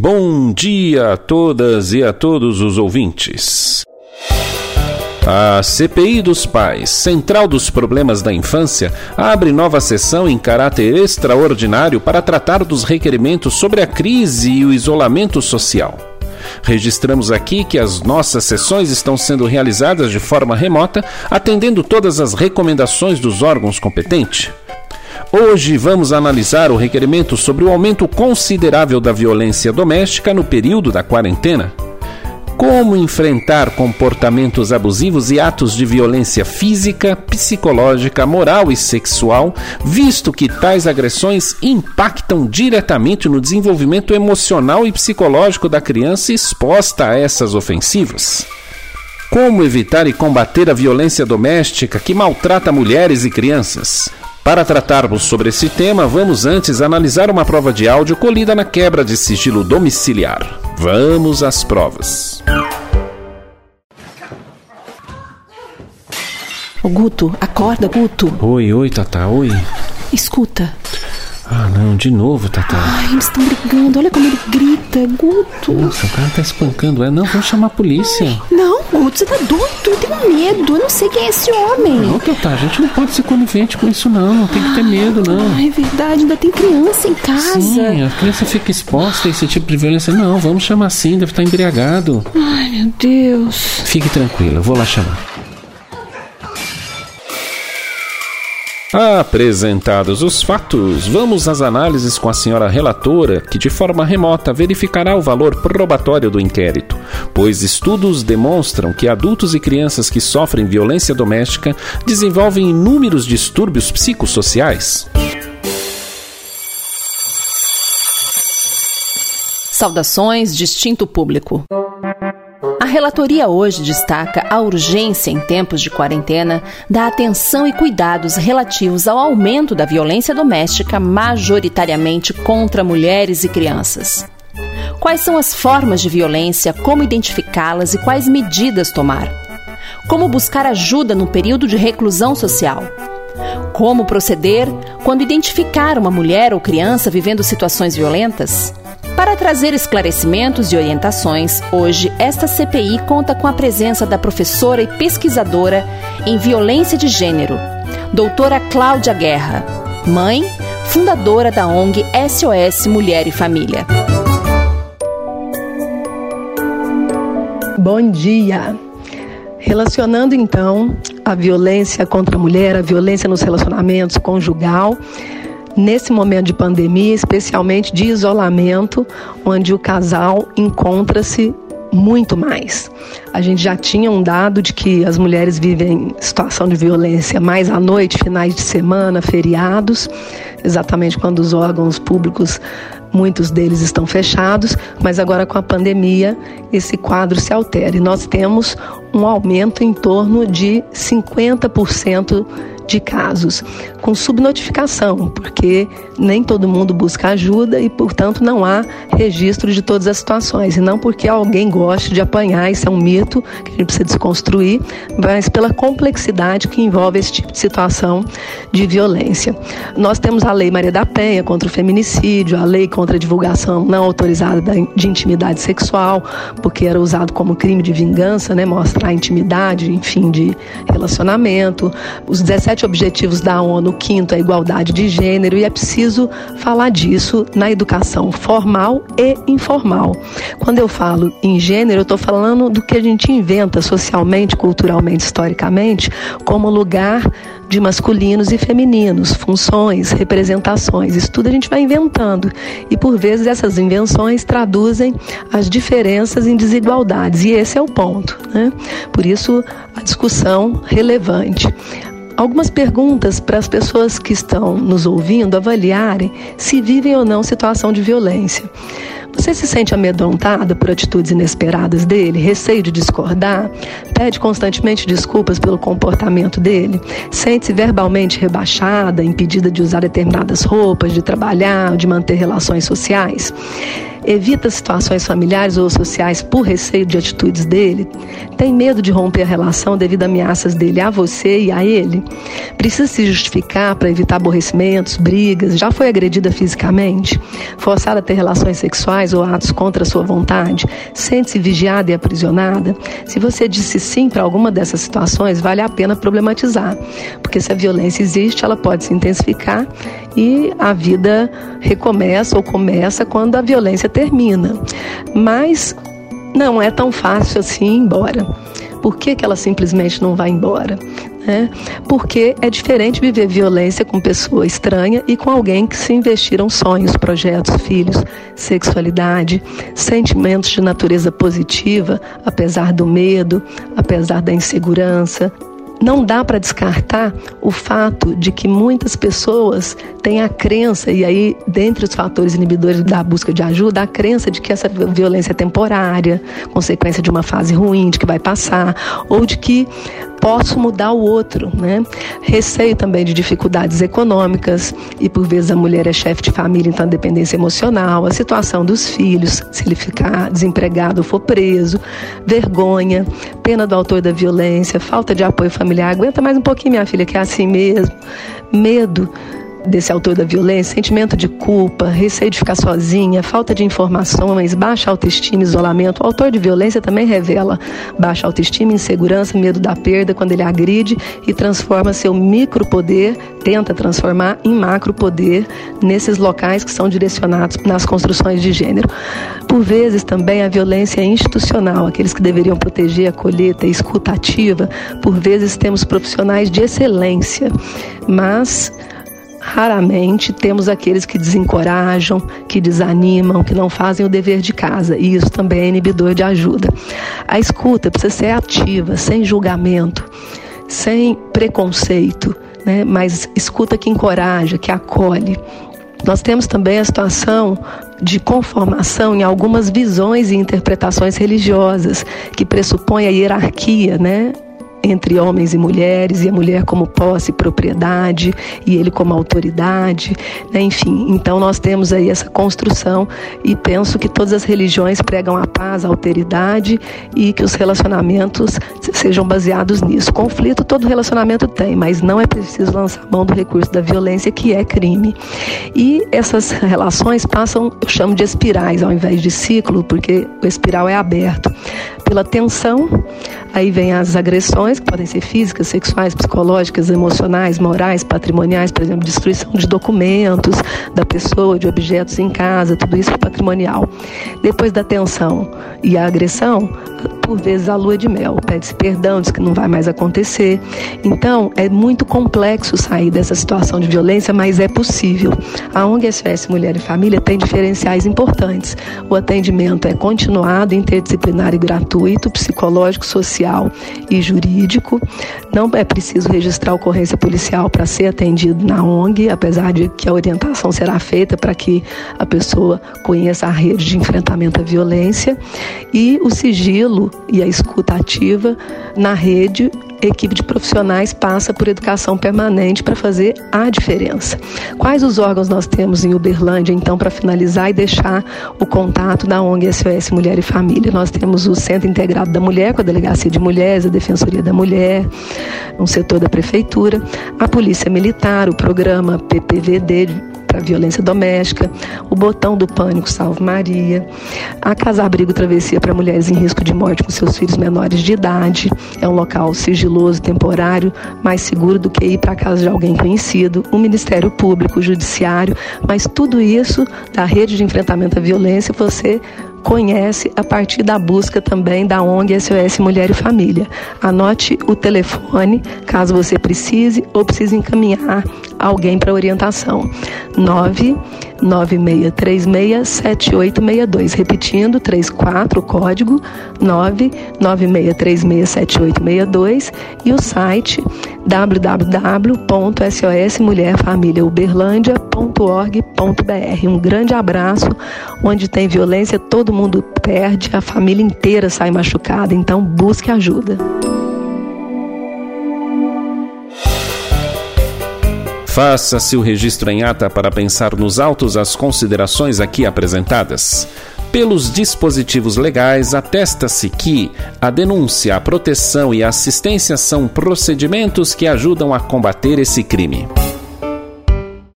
Bom dia a todas e a todos os ouvintes. A CPI dos Pais, Central dos Problemas da Infância, abre nova sessão em caráter extraordinário para tratar dos requerimentos sobre a crise e o isolamento social. Registramos aqui que as nossas sessões estão sendo realizadas de forma remota, atendendo todas as recomendações dos órgãos competentes. Hoje vamos analisar o requerimento sobre o aumento considerável da violência doméstica no período da quarentena. Como enfrentar comportamentos abusivos e atos de violência física, psicológica, moral e sexual, visto que tais agressões impactam diretamente no desenvolvimento emocional e psicológico da criança exposta a essas ofensivas? Como evitar e combater a violência doméstica que maltrata mulheres e crianças? Para tratarmos sobre esse tema, vamos antes analisar uma prova de áudio colhida na quebra de sigilo domiciliar. Vamos às provas. Ô Guto, acorda, Guto. Oi, oi, Tata, oi. Escuta. Ah, não, de novo, Tata. Ai, eles estão brigando. Olha como ele grita, Guto. Nossa, o cara tá espancando. É, não, vamos chamar a polícia. Não, Guto, você tá doido. Eu tenho medo. Eu não sei quem é esse homem. Não, Tata, a gente não pode ser conivente com isso, não. Não tem que ter medo, não. Ai, é verdade. Ainda tem criança em casa. Sim, a criança fica exposta a esse tipo de violência. Não, vamos chamar assim, deve estar embriagado. Ai, meu Deus. Fique tranquila, eu vou lá chamar. Apresentados os fatos, vamos às análises com a senhora relatora, que de forma remota verificará o valor probatório do inquérito, pois estudos demonstram que adultos e crianças que sofrem violência doméstica desenvolvem inúmeros distúrbios psicossociais. Saudações, distinto público. Relatoria hoje destaca a urgência em tempos de quarentena da atenção e cuidados relativos ao aumento da violência doméstica, majoritariamente contra mulheres e crianças. Quais são as formas de violência, como identificá-las e quais medidas tomar? Como buscar ajuda no período de reclusão social? Como proceder quando identificar uma mulher ou criança vivendo situações violentas? Para trazer esclarecimentos e orientações, hoje esta CPI conta com a presença da professora e pesquisadora em violência de gênero, doutora Cláudia Guerra, mãe, fundadora da ONG SOS Mulher e Família. Bom dia! Relacionando então a violência contra a mulher, a violência nos relacionamentos conjugal, nesse momento de pandemia, especialmente de isolamento, onde o casal encontra-se muito mais. A gente já tinha um dado de que as mulheres vivem situação de violência mais à noite, finais de semana, feriados, exatamente quando os órgãos públicos muitos deles estão fechados, mas agora com a pandemia esse quadro se altera e nós temos um aumento em torno de 50% de casos com subnotificação, porque nem todo mundo busca ajuda e, portanto, não há registro de todas as situações. E não porque alguém goste de apanhar, isso é um mito que a gente precisa desconstruir, mas pela complexidade que envolve esse tipo de situação de violência. Nós temos a Lei Maria da Penha contra o feminicídio, a lei contra a divulgação não autorizada de intimidade sexual, porque era usado como crime de vingança, né, mostrar intimidade, enfim, de relacionamento. Os 17 sete objetivos da ONU, o quinto é a igualdade de gênero, e é preciso falar disso na educação formal e informal. Quando eu falo em gênero, eu estou falando do que a gente inventa socialmente, culturalmente, historicamente, como lugar de masculinos e femininos, funções, representações. Isso tudo a gente vai inventando. E por vezes essas invenções traduzem as diferenças em desigualdades. E esse é o ponto. Né? Por isso, a discussão relevante algumas perguntas para as pessoas que estão nos ouvindo avaliarem se vivem ou não situação de violência. Você se sente amedrontada por atitudes inesperadas dele, receio de discordar, pede constantemente desculpas pelo comportamento dele, sente-se verbalmente rebaixada, impedida de usar determinadas roupas, de trabalhar, de manter relações sociais? Evita situações familiares ou sociais por receio de atitudes dele, tem medo de romper a relação devido a ameaças dele a você e a ele, precisa se justificar para evitar aborrecimentos, brigas, já foi agredida fisicamente, forçada a ter relações sexuais ou atos contra sua vontade, sente-se vigiada e aprisionada. Se você disse sim para alguma dessas situações, vale a pena problematizar, porque se a violência existe, ela pode se intensificar e a vida recomeça ou começa quando a violência termina. Mas não é tão fácil assim ir embora. Por que, que ela simplesmente não vai embora? É, porque é diferente viver violência com pessoa estranha e com alguém que se investiram sonhos, projetos, filhos, sexualidade, sentimentos de natureza positiva, apesar do medo, apesar da insegurança, não dá para descartar o fato de que muitas pessoas têm a crença, e aí, dentre os fatores inibidores da busca de ajuda, a crença de que essa violência é temporária, consequência de uma fase ruim, de que vai passar, ou de que posso mudar o outro, né? Receio também de dificuldades econômicas e por vezes a mulher é chefe de família, então a dependência emocional, a situação dos filhos, se ele ficar desempregado ou for preso, vergonha, pena do autor da violência, falta de apoio familiar, aguenta mais um pouquinho minha filha que é assim mesmo, medo desse autor da violência, sentimento de culpa, receio de ficar sozinha, falta de informações, baixa autoestima, isolamento. O autor de violência também revela baixa autoestima, insegurança, medo da perda quando ele agride e transforma seu micropoder, tenta transformar em macropoder nesses locais que são direcionados nas construções de gênero. Por vezes também a violência institucional, aqueles que deveriam proteger, acolher, ter escuta ativa, por vezes temos profissionais de excelência, mas Raramente temos aqueles que desencorajam, que desanimam, que não fazem o dever de casa, e isso também é inibidor de ajuda. A escuta precisa ser ativa, sem julgamento, sem preconceito, né? mas escuta que encoraja, que acolhe. Nós temos também a situação de conformação em algumas visões e interpretações religiosas que pressupõem a hierarquia, né? Entre homens e mulheres, e a mulher como posse e propriedade, e ele como autoridade, né? enfim. Então nós temos aí essa construção e penso que todas as religiões pregam a paz, a alteridade e que os relacionamentos sejam baseados nisso. Conflito todo relacionamento tem, mas não é preciso lançar mão do recurso da violência, que é crime. E essas relações passam, eu chamo de espirais ao invés de ciclo, porque o espiral é aberto pela tensão, aí vem as agressões, que podem ser físicas, sexuais, psicológicas, emocionais, morais, patrimoniais, por exemplo, destruição de documentos da pessoa, de objetos em casa, tudo isso é patrimonial. Depois da tensão e a agressão, por vezes a lua de mel, pede-se perdão, diz que não vai mais acontecer. Então, é muito complexo sair dessa situação de violência, mas é possível. A ONG SOS Mulher e Família tem diferenciais importantes. O atendimento é continuado, interdisciplinar e gratuito, psicológico, social e jurídico. Não é preciso registrar ocorrência policial para ser atendido na ONG, apesar de que a orientação será feita para que a pessoa conheça a rede de enfrentamento à violência. E o sigilo e a escuta ativa na rede equipe de profissionais passa por educação permanente para fazer a diferença. Quais os órgãos nós temos em Uberlândia, então, para finalizar e deixar o contato da ONG SOS Mulher e Família? Nós temos o Centro Integrado da Mulher, com a Delegacia de Mulheres, a Defensoria da Mulher, um setor da Prefeitura, a Polícia Militar, o programa PPVD para violência doméstica, o botão do pânico Salve Maria, a Casa Abrigo Travessia para mulheres em risco de morte com seus filhos menores de idade, é um local sigiloso, temporário, mais seguro do que ir para a casa de alguém conhecido, o Ministério Público, o Judiciário, mas tudo isso da rede de enfrentamento à violência você conhece a partir da busca também da ONG SOS Mulher e Família. Anote o telefone caso você precise ou precise encaminhar alguém para orientação. 996367862. Repetindo, 34 o código 996367862 e o site www.sosmulherfamiliauberlandia.org.br. Um grande abraço. Onde tem violência, todo mundo perde, a família inteira sai machucada, então busque ajuda. Faça-se o registro em ata para pensar nos autos as considerações aqui apresentadas. Pelos dispositivos legais, atesta-se que a denúncia, a proteção e a assistência são procedimentos que ajudam a combater esse crime.